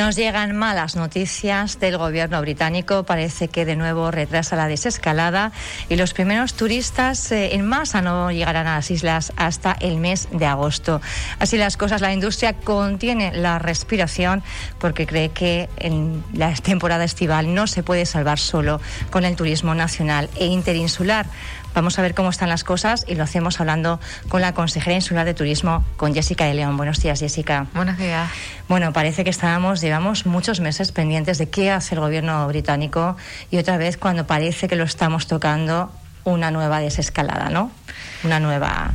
Nos llegan malas noticias del gobierno británico. Parece que de nuevo retrasa la desescalada y los primeros turistas eh, en masa no llegarán a las islas hasta el mes de agosto. Así las cosas, la industria contiene la respiración porque cree que en la temporada estival no se puede salvar solo con el turismo nacional e interinsular. Vamos a ver cómo están las cosas y lo hacemos hablando con la consejera insular de turismo, con Jessica de León. Buenos días, Jessica. Buenos días. Bueno, parece que estábamos, llevamos muchos meses pendientes de qué hace el gobierno británico y otra vez cuando parece que lo estamos tocando, una nueva desescalada, ¿no? Una nueva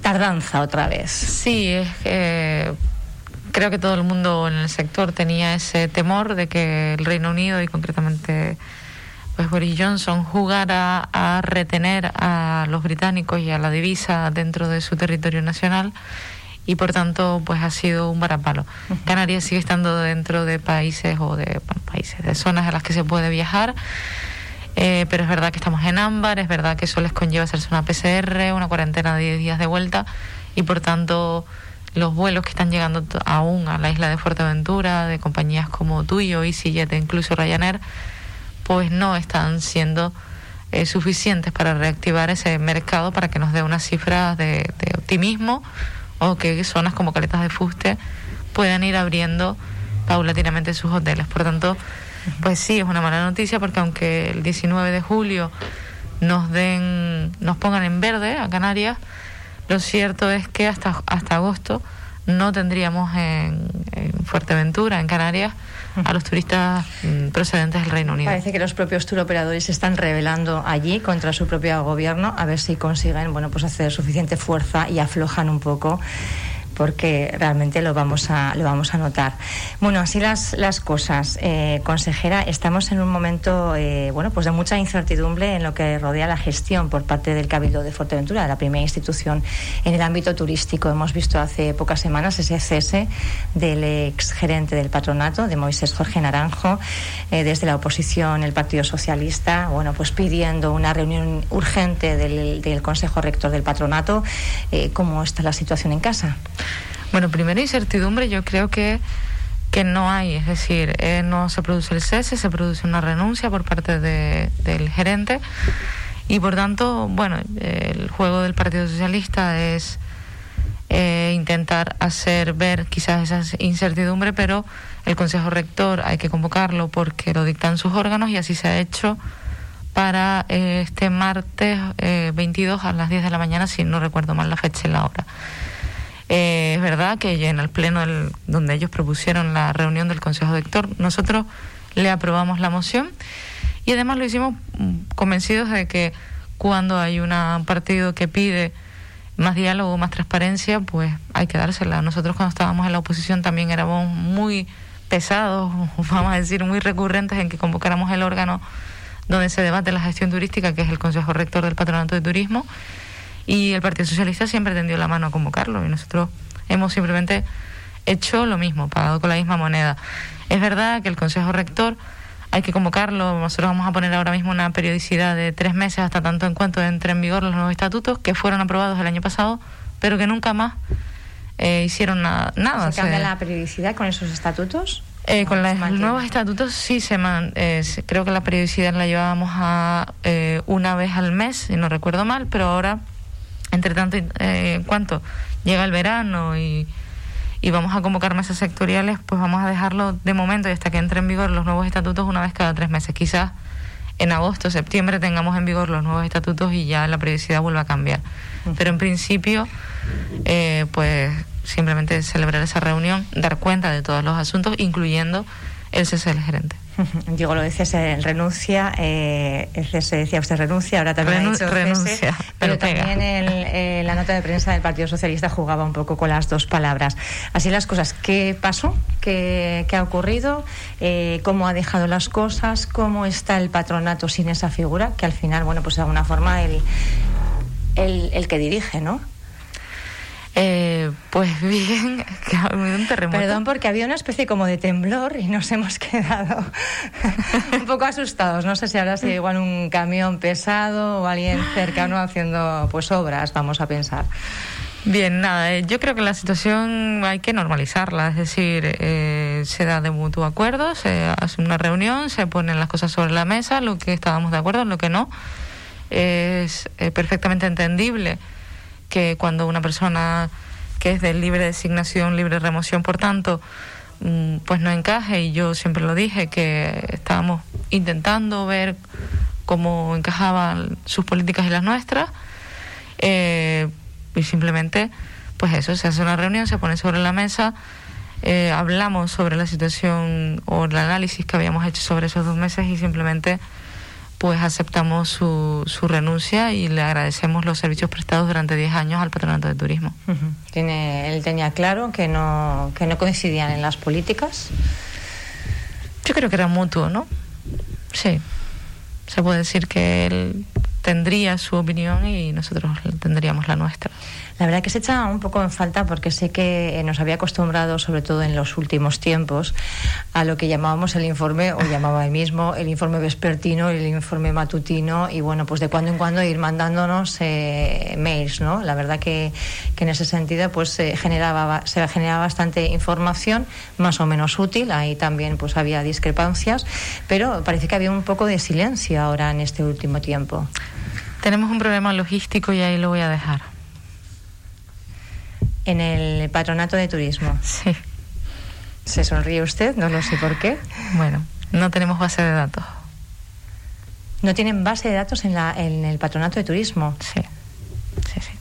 tardanza otra vez. Sí, es que creo que todo el mundo en el sector tenía ese temor de que el Reino Unido y concretamente pues Boris Johnson jugara a retener a los británicos y a la divisa dentro de su territorio nacional y por tanto pues ha sido un varapalo. Canarias sigue estando dentro de países o de países, de zonas a las que se puede viajar. Eh, pero es verdad que estamos en ámbar, es verdad que eso les conlleva hacerse una PCR, una cuarentena de 10 días de vuelta y por tanto los vuelos que están llegando aún a la isla de Fuerteventura de compañías como Tuyo, EasyJet e incluso Ryanair pues no están siendo eh, suficientes para reactivar ese mercado para que nos dé unas cifras de, optimismo o que zonas como Caletas de Fuste puedan ir abriendo paulatinamente sus hoteles. Por tanto, pues sí, es una mala noticia porque aunque el 19 de julio nos den, nos pongan en verde a Canarias, lo cierto es que hasta, hasta agosto no tendríamos en, en Fuerteventura, en Canarias, a los turistas mm, procedentes del Reino Unido. Parece que los propios turoperadores se están rebelando allí contra su propio gobierno a ver si consiguen bueno, pues hacer suficiente fuerza y aflojan un poco porque realmente lo vamos a, lo vamos a notar. Bueno, así las, las cosas. Eh, consejera, estamos en un momento eh, bueno, pues de mucha incertidumbre en lo que rodea la gestión por parte del Cabildo de Fuerteventura, la primera institución en el ámbito turístico. Hemos visto hace pocas semanas ese cese del ex gerente del patronato, de Moisés Jorge Naranjo, eh, desde la oposición, el Partido Socialista, bueno, pues pidiendo una reunión urgente del, del Consejo Rector del Patronato. ¿Cómo está la situación en casa? Bueno, primero incertidumbre yo creo que, que no hay, es decir, eh, no se produce el cese, se produce una renuncia por parte de, del gerente y por tanto, bueno, el juego del Partido Socialista es eh, intentar hacer ver quizás esa incertidumbre, pero el Consejo Rector hay que convocarlo porque lo dictan sus órganos y así se ha hecho para eh, este martes 22 a las 10 de la mañana, si no recuerdo mal la fecha y la hora. Eh, es verdad que en el pleno donde ellos propusieron la reunión del Consejo Director, nosotros le aprobamos la moción y además lo hicimos mm, convencidos de que cuando hay un partido que pide más diálogo, más transparencia, pues hay que dársela. Nosotros cuando estábamos en la oposición también éramos muy pesados, vamos a decir, muy recurrentes en que convocáramos el órgano donde se debate la gestión turística, que es el Consejo Rector del Patronato de Turismo, y el Partido Socialista siempre tendió la mano a convocarlo y nosotros hemos simplemente hecho lo mismo, pagado con la misma moneda. Es verdad que el Consejo Rector hay que convocarlo, nosotros vamos a poner ahora mismo una periodicidad de tres meses hasta tanto en cuanto entren en vigor los nuevos estatutos que fueron aprobados el año pasado, pero que nunca más eh, hicieron nada. nada ¿Se cambia la periodicidad con esos estatutos? Eh, con los nuevos estatutos sí se man, eh, creo que la periodicidad la llevábamos a una vez al mes, si no recuerdo mal, pero ahora entre tanto, eh, en cuanto llega el verano y, y vamos a convocar mesas sectoriales, pues vamos a dejarlo de momento y hasta que entren en vigor los nuevos estatutos una vez cada tres meses. Quizás en agosto, septiembre tengamos en vigor los nuevos estatutos y ya la periodicidad vuelva a cambiar. Pero en principio, eh, pues simplemente celebrar esa reunión, dar cuenta de todos los asuntos, incluyendo el cese del gerente. Digo, lo decía, se renuncia, eh, se decía usted renuncia, ahora también ha dicho renuncia, pero, también eh, la nota de prensa del Partido Socialista jugaba un poco con las dos palabras. Así las cosas, ¿qué pasó? ¿Qué, qué ha ocurrido? Eh, ¿Cómo ha dejado las cosas? ¿Cómo está el patronato sin esa figura? Que al final, bueno, pues de alguna forma el, el, el que dirige, ¿no? Eh, pues bien, que ha habido un terremoto. Perdón, porque había una especie como de temblor y nos hemos quedado un poco asustados. No sé si habrá sido igual un camión pesado o alguien cercano haciendo pues obras, vamos a pensar. Bien, nada, eh, yo creo que la situación hay que normalizarla, es decir, eh, se da de mutuo acuerdo, se hace una reunión, se ponen las cosas sobre la mesa, lo que estábamos de acuerdo, lo que no. Es eh, perfectamente entendible que cuando una persona que es de libre designación, libre remoción, por tanto, mm, pues no encaje, y yo siempre lo dije, que estábamos intentando ver cómo encajaban sus políticas y las nuestras. Eh, y simplemente, pues eso, se hace una reunión, se pone sobre la mesa, eh, hablamos sobre la situación o el análisis que habíamos hecho sobre esos dos meses y simplemente pues aceptamos su, su renuncia y le agradecemos los servicios prestados durante 10 años al Patronato de Turismo. Tiene, él tenía claro que no, que no coincidían en las políticas. Yo creo que era mutuo, ¿no? Sí. Se puede decir que él tendría su opinión y nosotros tendríamos la nuestra. La verdad que se echa un poco en falta porque sé que eh, nos había acostumbrado, sobre todo en los últimos tiempos, a lo que llamábamos el informe, o llamaba él mismo, el informe vespertino, el informe matutino, y bueno, pues de cuando en cuando ir mandándonos eh, mails, ¿no? La verdad que en ese sentido pues se generaba, se generaba bastante información, más o menos útil, ahí también pues había discrepancias, pero parece que había un poco de silencio ahora en este último tiempo. Tenemos un problema logístico y ahí lo voy a dejar. En el patronato de turismo. Sí. ¿Se sonríe usted? No lo sé por qué. Bueno, no tenemos base de datos. ¿No tienen base de datos en, la, en el patronato de turismo? Sí. Sí, sí.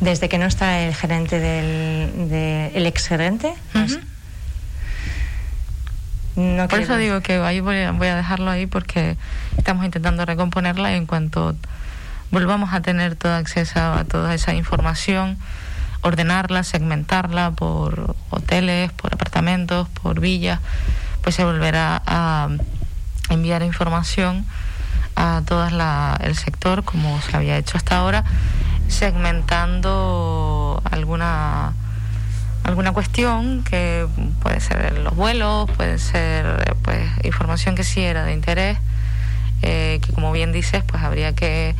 Desde que no está el gerente del. De, el ex gerente. Uh -huh. No Por eso digo que ahí voy a, voy a dejarlo ahí porque estamos intentando recomponerla y en cuanto volvamos a tener todo acceso a toda esa información, ordenarla, segmentarla por hoteles, por apartamentos, por villas, pues se volverá a enviar información a todo el sector como se había hecho hasta ahora, segmentando alguna alguna cuestión que puede ser los vuelos, puede ser pues información que sí era de interés, eh, que como bien dices, pues habría que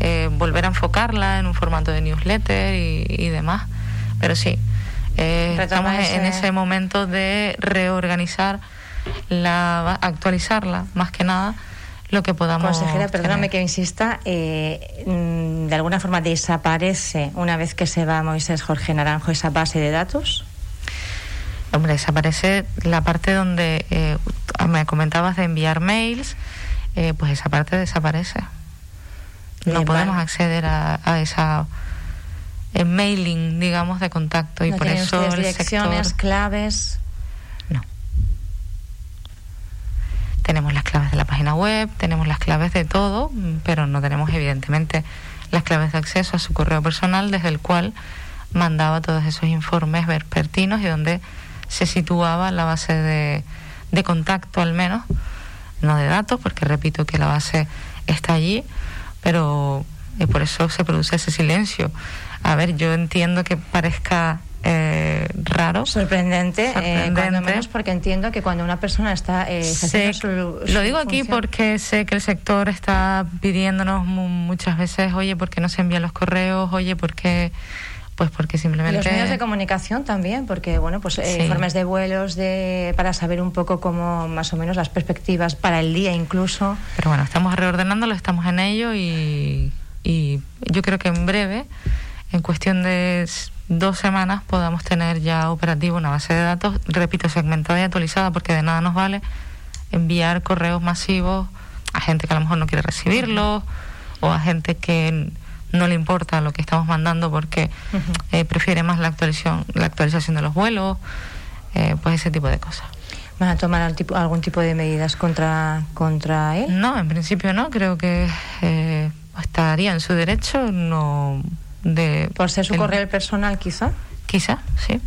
eh, volver a enfocarla en un formato de newsletter y, y demás. Pero sí, eh, estamos ese... en ese momento de reorganizar, la, actualizarla más que nada lo que podamos. Consejera, perdóname que insista, eh, de alguna forma desaparece una vez que se va Moisés Jorge Naranjo esa base de datos. Hombre, desaparece la parte donde eh, me comentabas de enviar mails, eh, pues esa parte desaparece. No Bien, podemos acceder a, a esa eh, mailing, digamos, de contacto y no por eso el direcciones, sector... claves. No. Tenemos las claves de la página web, tenemos las claves de todo, pero no tenemos evidentemente las claves de acceso a su correo personal desde el cual mandaba todos esos informes vespertinos y donde se situaba la base de, de contacto al menos, no de datos, porque repito que la base está allí, pero y por eso se produce ese silencio. A ver, yo entiendo que parezca eh, raro. Sorprendente, sorprendente. Eh, menos porque entiendo que cuando una persona está eh, su, su Lo digo aquí porque sé que el sector está pidiéndonos muchas veces, oye, ¿por qué no se envían los correos? Oye, ¿por qué...? Pues porque simplemente... Los medios de comunicación también, porque, bueno, pues eh, informes de vuelos de, para saber un poco cómo, más o menos, las perspectivas para el día incluso. Pero bueno, estamos reordenándolo, estamos en ello y, y yo creo que en breve, en cuestión de dos semanas, podamos tener ya operativo una base de datos, repito, segmentada y actualizada, porque de nada nos vale enviar correos masivos a gente que a lo mejor no quiere recibirlos o a gente que no le importa lo que estamos mandando porque uh -huh. eh, prefiere más la actualización, la actualización de los vuelos, eh, pues ese tipo de cosas. ¿Van a tomar tipo, algún tipo de medidas contra, contra él? No, en principio no, creo que eh, estaría en su derecho no de... ¿Por ser su el, correo personal quizá? Quizá, sí.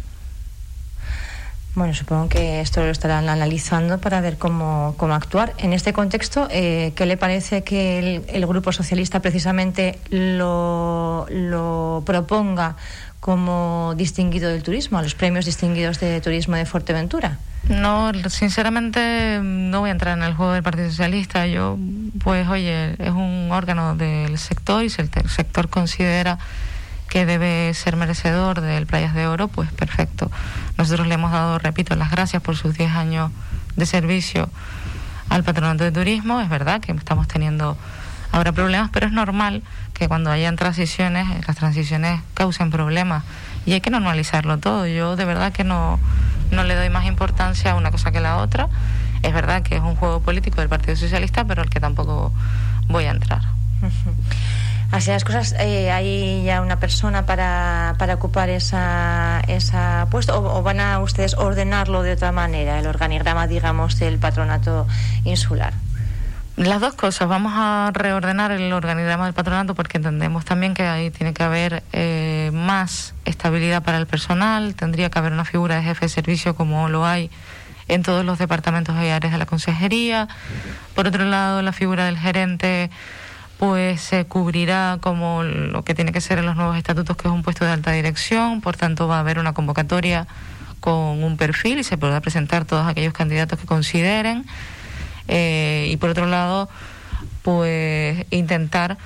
Bueno, supongo que esto lo estarán analizando para ver cómo, cómo actuar. En este contexto, eh, ¿qué le parece que el, el Grupo Socialista precisamente lo, lo, proponga como distinguido del turismo, a los premios distinguidos de turismo de Fuerteventura? No, sinceramente no voy a entrar en el juego del Partido Socialista. Yo, pues, oye, es un órgano del sector y si el sector considera que debe ser merecedor del Playas de Oro, pues perfecto. Nosotros le hemos dado, repito, las gracias por sus 10 años de servicio al Patronato de Turismo. Es verdad que estamos teniendo ahora problemas, pero es normal que cuando hayan transiciones, las transiciones causen problemas y hay que normalizarlo todo. Yo de verdad que no, no le doy más importancia a una cosa que a la otra. Es verdad que es un juego político del Partido Socialista, pero al que tampoco voy a entrar. Así las cosas, eh, ¿hay ya una persona para, para ocupar esa, esa puesto o, van a ustedes ordenarlo de otra manera, el organigrama, digamos, del patronato insular? Las dos cosas. Vamos a reordenar el organigrama del patronato porque entendemos también que ahí tiene que haber eh, más estabilidad para el personal. Tendría que haber una figura de jefe de servicio como lo hay en todos los departamentos y áreas de la consejería. Por otro lado, la figura del gerente pues se cubrirá como lo que tiene que ser en los nuevos estatutos, que es un puesto de alta dirección, por tanto va a haber una convocatoria con un perfil y se podrá presentar todos aquellos candidatos que consideren. Eh, y por otro lado, pues intentar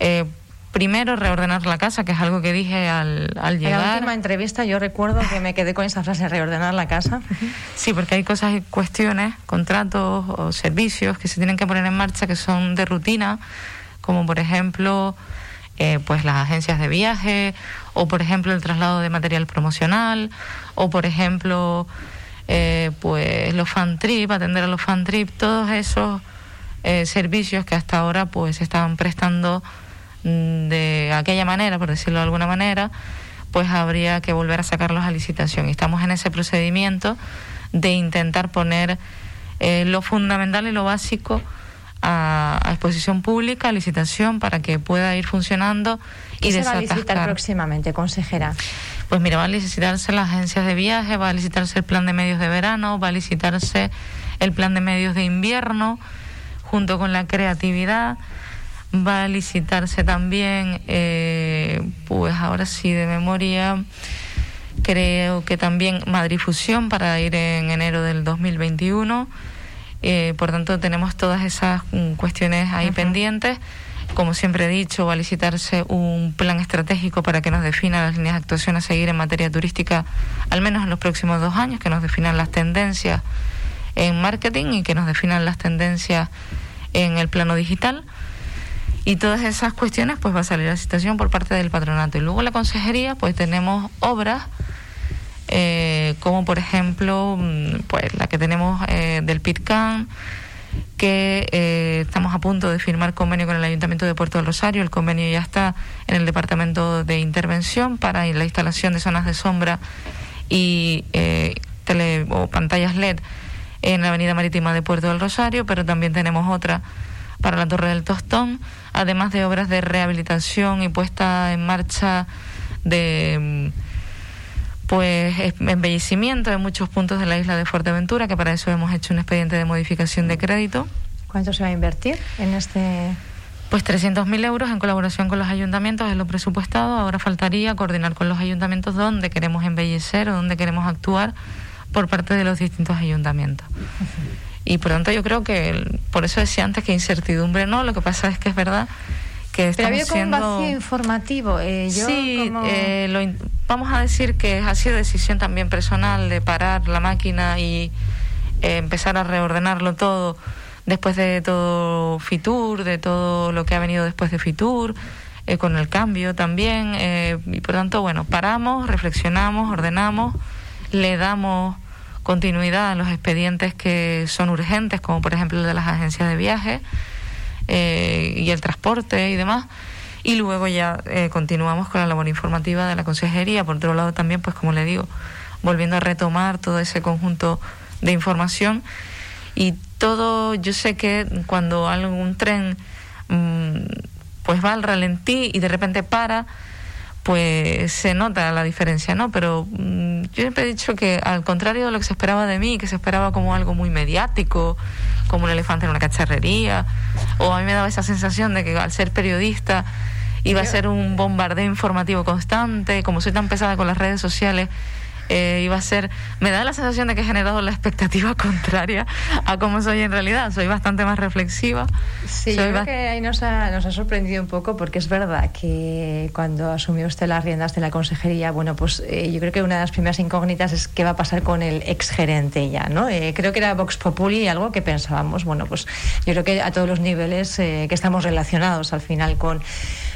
eh, primero reordenar la casa, que es algo que dije al, al llegar. En la última entrevista yo recuerdo que me quedé con esa frase, reordenar la casa. Sí, porque hay cosas y cuestiones, contratos o servicios que se tienen que poner en marcha que son de rutina como por ejemplo eh, pues las agencias de viaje o por ejemplo el traslado de material promocional o por ejemplo eh, pues los fan trip atender a los fan trip todos esos eh, servicios que hasta ahora pues se estaban prestando mm, de aquella manera por decirlo de alguna manera pues habría que volver a sacarlos a licitación. Y estamos en ese procedimiento de intentar poner lo fundamental y lo básico a, exposición pública, a licitación, para que pueda ir funcionando y se va a licitar próximamente, consejera? Pues mira, va a licitarse las agencias de viaje, va a licitarse el plan de medios de verano, va a licitarse el plan de medios de invierno, junto con la creatividad. Va a licitarse también, eh, pues ahora sí de memoria, creo que también Madrid Fusión para ir en enero del 2021 eh, por tanto, tenemos todas esas mm, cuestiones ahí pendientes. Como siempre he dicho, va a licitarse un plan estratégico para que nos defina las líneas de actuación a seguir en materia turística, al menos en los próximos dos años, que nos definan las tendencias en marketing y que nos definan las tendencias en el plano digital. Y todas esas cuestiones, pues va a salir la licitación por parte del patronato. Y luego la consejería, pues tenemos obras eh, como por ejemplo mm, pues la que tenemos eh, del PITCAN, que eh, estamos a punto de firmar convenio con el Ayuntamiento de Puerto del Rosario. El convenio ya está en el Departamento de Intervención para la instalación de zonas de sombra y tele, o pantallas LED en la Avenida Marítima de Puerto del Rosario, pero también tenemos otra para la Torre del Tostón, además de obras de rehabilitación y puesta en marcha de mm, pues embellecimiento de muchos puntos de la isla de Fuerteventura, que para eso hemos hecho un expediente de modificación de crédito. ¿Cuánto se va a invertir en este? Pues 300.000 euros en colaboración con los ayuntamientos es lo presupuestado. Ahora faltaría coordinar con los ayuntamientos dónde queremos embellecer o dónde queremos actuar por parte de los distintos ayuntamientos. Y por tanto yo creo que, por eso decía antes que incertidumbre no, lo que pasa es que es verdad que Pero había como un vacío informativo. Eh, sí, eh, lo, vamos a decir que ha sido decisión también personal de parar la máquina y eh, empezar a reordenarlo todo después de todo Fitur, de todo lo que ha venido después de Fitur, con el cambio también. y por tanto, bueno, paramos, reflexionamos, ordenamos, le damos continuidad a los expedientes que son urgentes, como por ejemplo el de las agencias de viaje eh, y el transporte y demás. Y luego ya eh, continuamos con la labor informativa de la consejería. Por otro lado también, pues como le digo, volviendo a retomar todo ese conjunto de información. Y todo, yo sé que cuando algún tren mm, pues va al ralentí y de repente para, pues se nota la diferencia, ¿no? Pero mm, yo siempre he dicho que al contrario de lo que se esperaba de mí, que se esperaba como algo muy mediático, como un elefante en una cacharrería, o a mí me daba esa sensación de que al ser periodista iba a ser un bombardeo informativo constante, como soy tan pesada con las redes sociales, eh, iba a ser, me da la sensación de que he generado la expectativa contraria a cómo soy en realidad. Soy bastante más reflexiva. Sí, yo creo que ahí nos ha, nos ha sorprendido un poco porque es verdad que cuando asumió usted las riendas de la consejería, bueno, pues eh, yo creo que una de las primeras incógnitas es qué va a pasar con el exgerente ya, ¿no? Eh, creo que era Vox Populi algo que pensábamos, bueno, pues yo creo que a todos los niveles que estamos relacionados al final con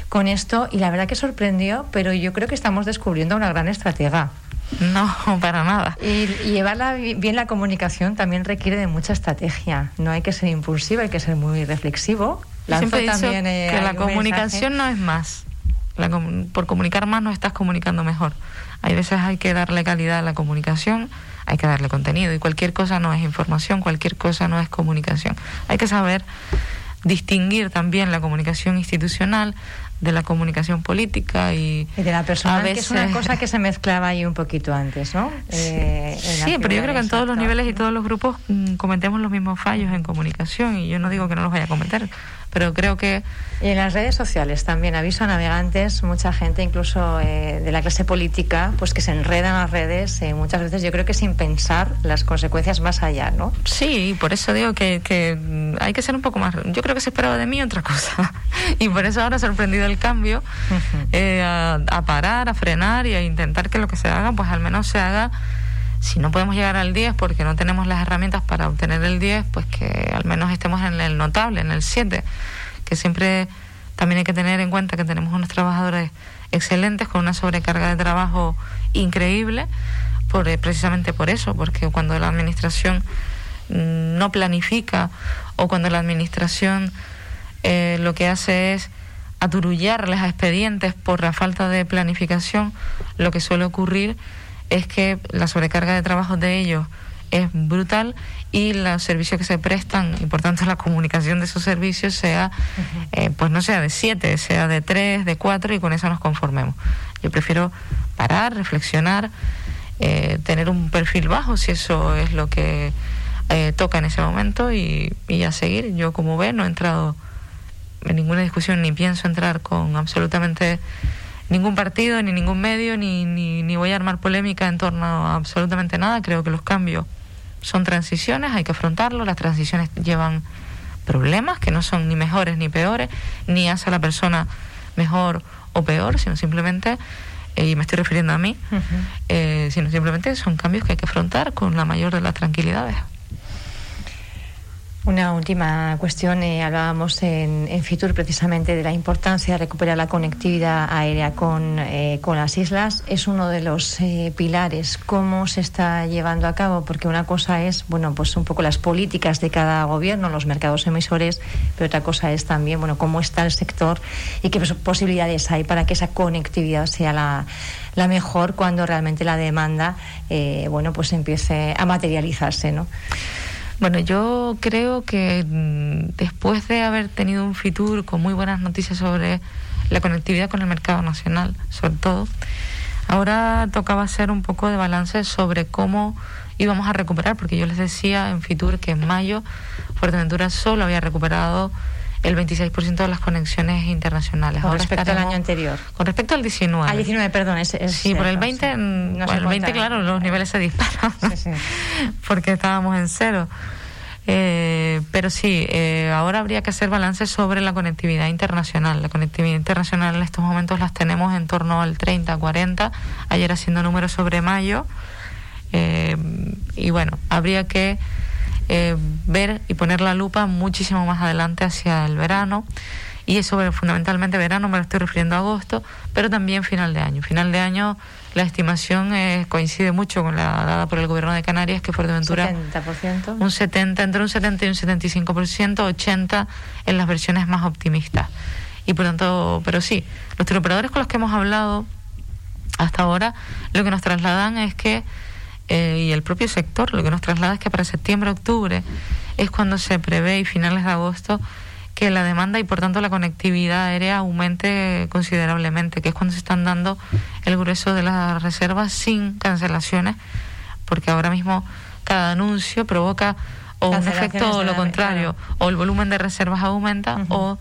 con esto y la verdad que sorprendió, pero yo creo que estamos descubriendo una gran estratega. No, para nada. Y, llevarla bien la comunicación también requiere de mucha estrategia. No hay que ser impulsivo, hay que ser muy reflexivo. Siempre también, eh, que la comunicación no es más. por comunicar más no estás comunicando mejor. Hay veces hay que darle calidad a la comunicación, hay que darle contenido y cualquier cosa no es información, cualquier cosa no es comunicación. Hay que saber distinguir también la comunicación institucional de la comunicación política y, de la persona que es una cosa que se mezclaba ahí un poquito antes no eh, sí, pero yo creo que en todos los niveles y todos los grupos mm, cometemos los mismos fallos en comunicación y yo no digo que no los vaya a cometer pero creo que... Y en las redes sociales también, aviso a navegantes, mucha gente, incluso eh, de la clase política, pues que se enredan las redes eh, muchas veces, yo creo que sin pensar las consecuencias más allá, ¿no? Sí, por eso digo que, que hay que ser un poco más... Yo creo que se esperaba de mí otra cosa. y por eso ahora sorprendido el cambio, eh, a, a parar, a frenar y a intentar que lo que se haga, pues al menos se haga. Si no podemos llegar al 10 porque no tenemos las herramientas para obtener el 10, pues que al menos estemos en el notable, en el 7, que siempre también hay que tener en cuenta que tenemos unos trabajadores excelentes con una sobrecarga de trabajo increíble, por, eh, precisamente por eso, porque cuando la administración mm, no planifica o cuando la administración eh, lo que hace es aturullarles a expedientes por la falta de planificación, lo que suele ocurrir es que la sobrecarga de trabajo de ellos es brutal y los servicios que se prestan y por tanto la comunicación de esos servicios sea, eh, pues no sea de siete, sea de tres, de cuatro y con eso nos conformemos. Yo prefiero parar, reflexionar, eh, tener un perfil bajo si eso es lo que eh, toca en ese momento y, y a seguir. Yo como ve no he entrado en ninguna discusión ni pienso entrar con absolutamente ningún partido, ni ningún medio, ni, ni, ni voy a armar polémica en torno a absolutamente nada. Creo que los cambios son transiciones, hay que afrontarlo. Las transiciones llevan problemas que no son ni mejores ni peores, ni hace a la persona mejor o peor, sino simplemente, eh, y me estoy refiriendo a mí, eh, sino simplemente son cambios que hay que afrontar con la mayor de las tranquilidades. Una última cuestión. Eh, hablábamos en, en, Fitur precisamente de la importancia de recuperar la conectividad aérea con, eh, con las islas. Es uno de los eh, pilares. ¿Cómo se está llevando a cabo? Porque una cosa es, bueno, pues un poco las políticas de cada gobierno, los mercados emisores, pero otra cosa es también, bueno, cómo está el sector y qué posibilidades hay para que esa conectividad sea la, la mejor cuando realmente la demanda, bueno, pues empiece a materializarse, ¿no? Bueno, yo creo que mm, después de haber tenido un Fitur con muy buenas noticias sobre la conectividad con el mercado nacional, sobre todo, ahora tocaba hacer un poco de balance sobre cómo íbamos a recuperar, porque yo les decía en Fitur que en mayo Fuerteventura solo había recuperado el 26% de las conexiones internacionales. Con respecto al año anterior. Con respecto al 19. Al 19, perdón. Es, sí, por el 20, no el 20 claro, los niveles se disparan. Sí, sí. porque estábamos en cero. Eh, pero sí, eh, ahora habría que hacer balance sobre la conectividad internacional. La conectividad internacional en estos momentos las tenemos en torno al 30, 40. Ayer haciendo números sobre mayo. Eh, y bueno, habría que eh, ver y poner la lupa muchísimo más adelante hacia el verano. Y eso fundamentalmente verano, me lo estoy refiriendo a agosto, pero también final de año. Final de año la estimación eh, coincide mucho con la dada por el gobierno de Canarias, que Fuerteventura... 70%. Un 70, entre un 70 y un 75%, 80% en las versiones más optimistas. Y por tanto, pero sí, los teleoperadores con los que hemos hablado hasta ahora, lo que nos trasladan es que eh, y el propio sector lo que nos traslada es que para septiembre, octubre es cuando se prevé y finales de agosto que la demanda y por tanto la conectividad aérea aumente considerablemente, que es cuando se están dando el grueso de las reservas sin cancelaciones, porque ahora mismo cada anuncio provoca o un efecto o lo contrario, o el volumen de reservas aumenta o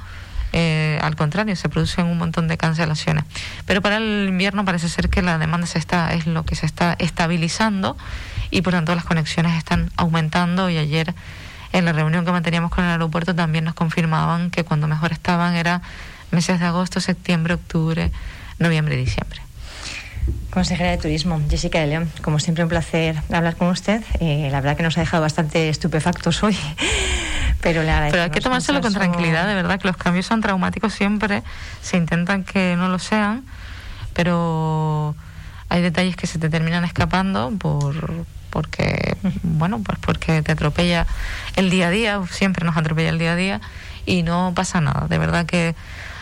eh, al contrario, se producen un montón de cancelaciones. Pero para el invierno parece ser que la demanda se está, es lo que se está estabilizando y por tanto las conexiones están aumentando y ayer en la reunión que manteníamos con el aeropuerto también nos confirmaban que cuando mejor estaban era meses de agosto, septiembre, octubre, noviembre y diciembre. Consejera de Turismo, Jessica de León, como siempre un placer hablar con usted. Eh, la verdad que nos ha dejado bastante estupefactos hoy, pero le Pero hay que tomárselo con tranquilidad, de verdad, que los cambios son traumáticos siempre, se intentan que no lo sean, pero hay detalles que se te terminan escapando por porque bueno pues porque te atropella el día a día siempre nos atropella el día a día y no pasa nada. De verdad que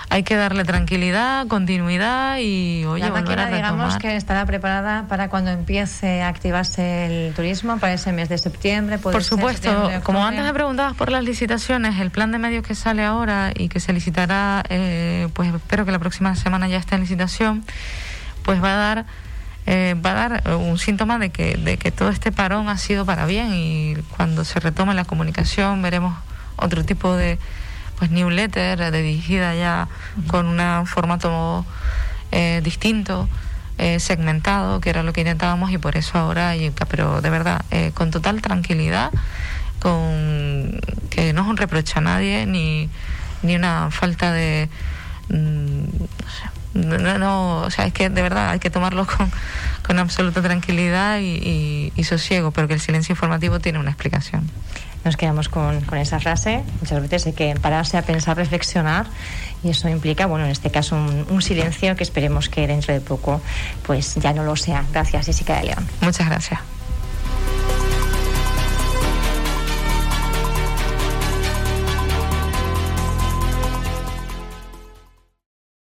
hay que darle tranquilidad, continuidad y oye, la máquina, digamos que estará preparada para cuando empiece a activarse el turismo para ese mes de septiembre. Por supuesto, como antes me preguntabas por las licitaciones, el plan de medios que sale ahora y que se licitará, eh, pues espero que la próxima semana ya esté en licitación, pues va a dar eh, va a dar un síntoma de que, de que todo este parón ha sido para bien y cuando se retome la comunicación veremos otro tipo de pues newsletter dirigida ya con un formato eh, distinto, eh, segmentado, que era lo que intentábamos y por eso ahora, pero de verdad, eh, con total tranquilidad, con que no es un reproche a nadie ni, ni una falta de... Mm, no, no, o sea, es que de verdad hay que tomarlo con, con absoluta tranquilidad y, y sosiego, pero que el silencio informativo tiene una explicación nos quedamos con, con, esa frase. Muchas veces hay que pararse a pensar, reflexionar y eso implica, bueno, en este caso un, un silencio que esperemos que dentro de poco pues ya no lo sea. Gracias, Jessica de León. Muchas gracias.